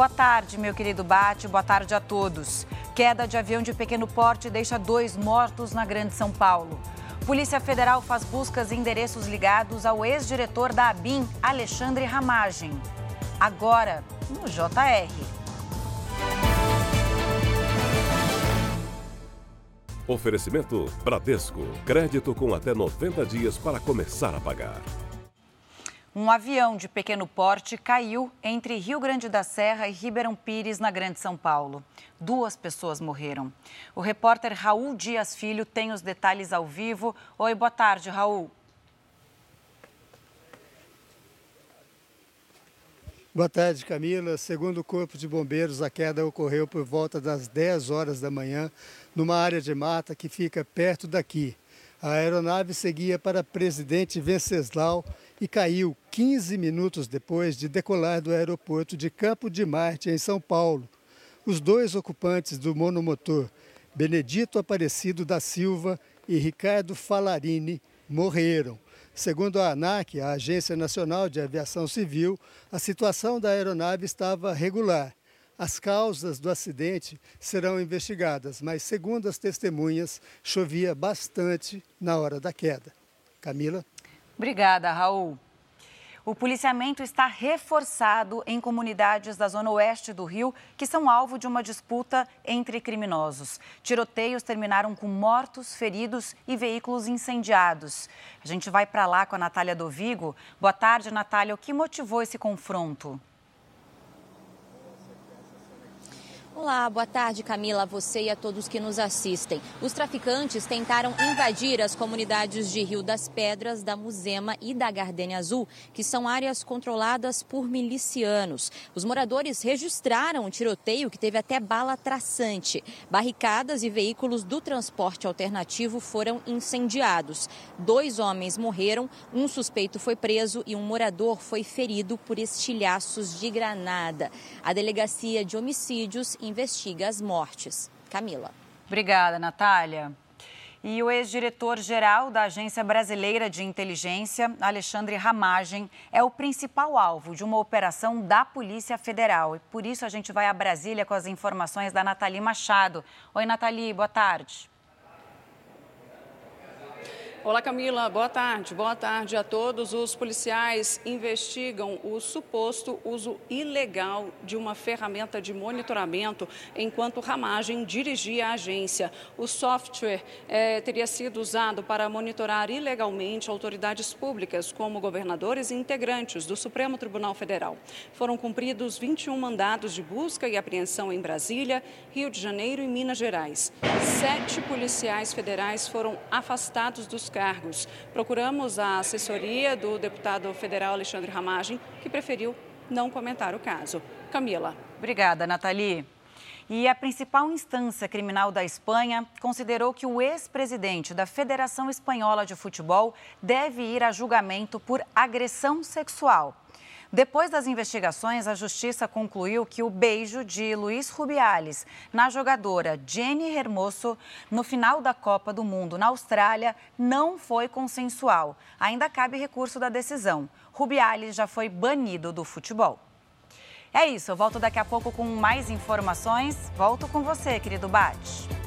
Boa tarde, meu querido Bate. Boa tarde a todos. Queda de avião de pequeno porte deixa dois mortos na Grande São Paulo. Polícia Federal faz buscas em endereços ligados ao ex-diretor da ABIN, Alexandre Ramagem. Agora, no JR. Oferecimento Bradesco. Crédito com até 90 dias para começar a pagar. Um avião de pequeno porte caiu entre Rio Grande da Serra e Ribeirão Pires, na Grande São Paulo. Duas pessoas morreram. O repórter Raul Dias Filho tem os detalhes ao vivo. Oi, boa tarde, Raul. Boa tarde, Camila. Segundo o Corpo de Bombeiros, a queda ocorreu por volta das 10 horas da manhã, numa área de mata que fica perto daqui. A aeronave seguia para Presidente Venceslau e caiu 15 minutos depois de decolar do aeroporto de Campo de Marte, em São Paulo. Os dois ocupantes do monomotor, Benedito Aparecido da Silva e Ricardo Falarini, morreram. Segundo a ANAC, a Agência Nacional de Aviação Civil, a situação da aeronave estava regular. As causas do acidente serão investigadas, mas, segundo as testemunhas, chovia bastante na hora da queda. Camila? Obrigada, Raul. O policiamento está reforçado em comunidades da zona oeste do Rio que são alvo de uma disputa entre criminosos. Tiroteios terminaram com mortos, feridos e veículos incendiados. A gente vai para lá com a Natália Dovigo. Boa tarde, Natália. O que motivou esse confronto? Olá, boa tarde, Camila, você e a todos que nos assistem. Os traficantes tentaram invadir as comunidades de Rio das Pedras, da Muzema e da Gardênia Azul, que são áreas controladas por milicianos. Os moradores registraram um tiroteio que teve até bala traçante. Barricadas e veículos do transporte alternativo foram incendiados. Dois homens morreram, um suspeito foi preso e um morador foi ferido por estilhaços de granada. A delegacia de homicídios investiga as mortes. Camila. Obrigada, Natália. E o ex-diretor-geral da Agência Brasileira de Inteligência, Alexandre Ramagem, é o principal alvo de uma operação da Polícia Federal. E por isso a gente vai a Brasília com as informações da Nathalie Machado. Oi, Nathalie, boa tarde. Olá, Camila. Boa tarde. Boa tarde a todos. Os policiais investigam o suposto uso ilegal de uma ferramenta de monitoramento enquanto Ramagem dirigia a agência. O software eh, teria sido usado para monitorar ilegalmente autoridades públicas, como governadores e integrantes do Supremo Tribunal Federal. Foram cumpridos 21 mandados de busca e apreensão em Brasília, Rio de Janeiro e Minas Gerais. Sete policiais federais foram afastados dos cargos. Procuramos a assessoria do deputado federal Alexandre Ramagem, que preferiu não comentar o caso. Camila. Obrigada, Nathalie. E a principal instância criminal da Espanha considerou que o ex-presidente da Federação Espanhola de Futebol deve ir a julgamento por agressão sexual. Depois das investigações, a justiça concluiu que o beijo de Luiz Rubiales na jogadora Jenny Hermoso no final da Copa do Mundo na Austrália não foi consensual. Ainda cabe recurso da decisão. Rubiales já foi banido do futebol. É isso, eu volto daqui a pouco com mais informações. Volto com você, querido Bate.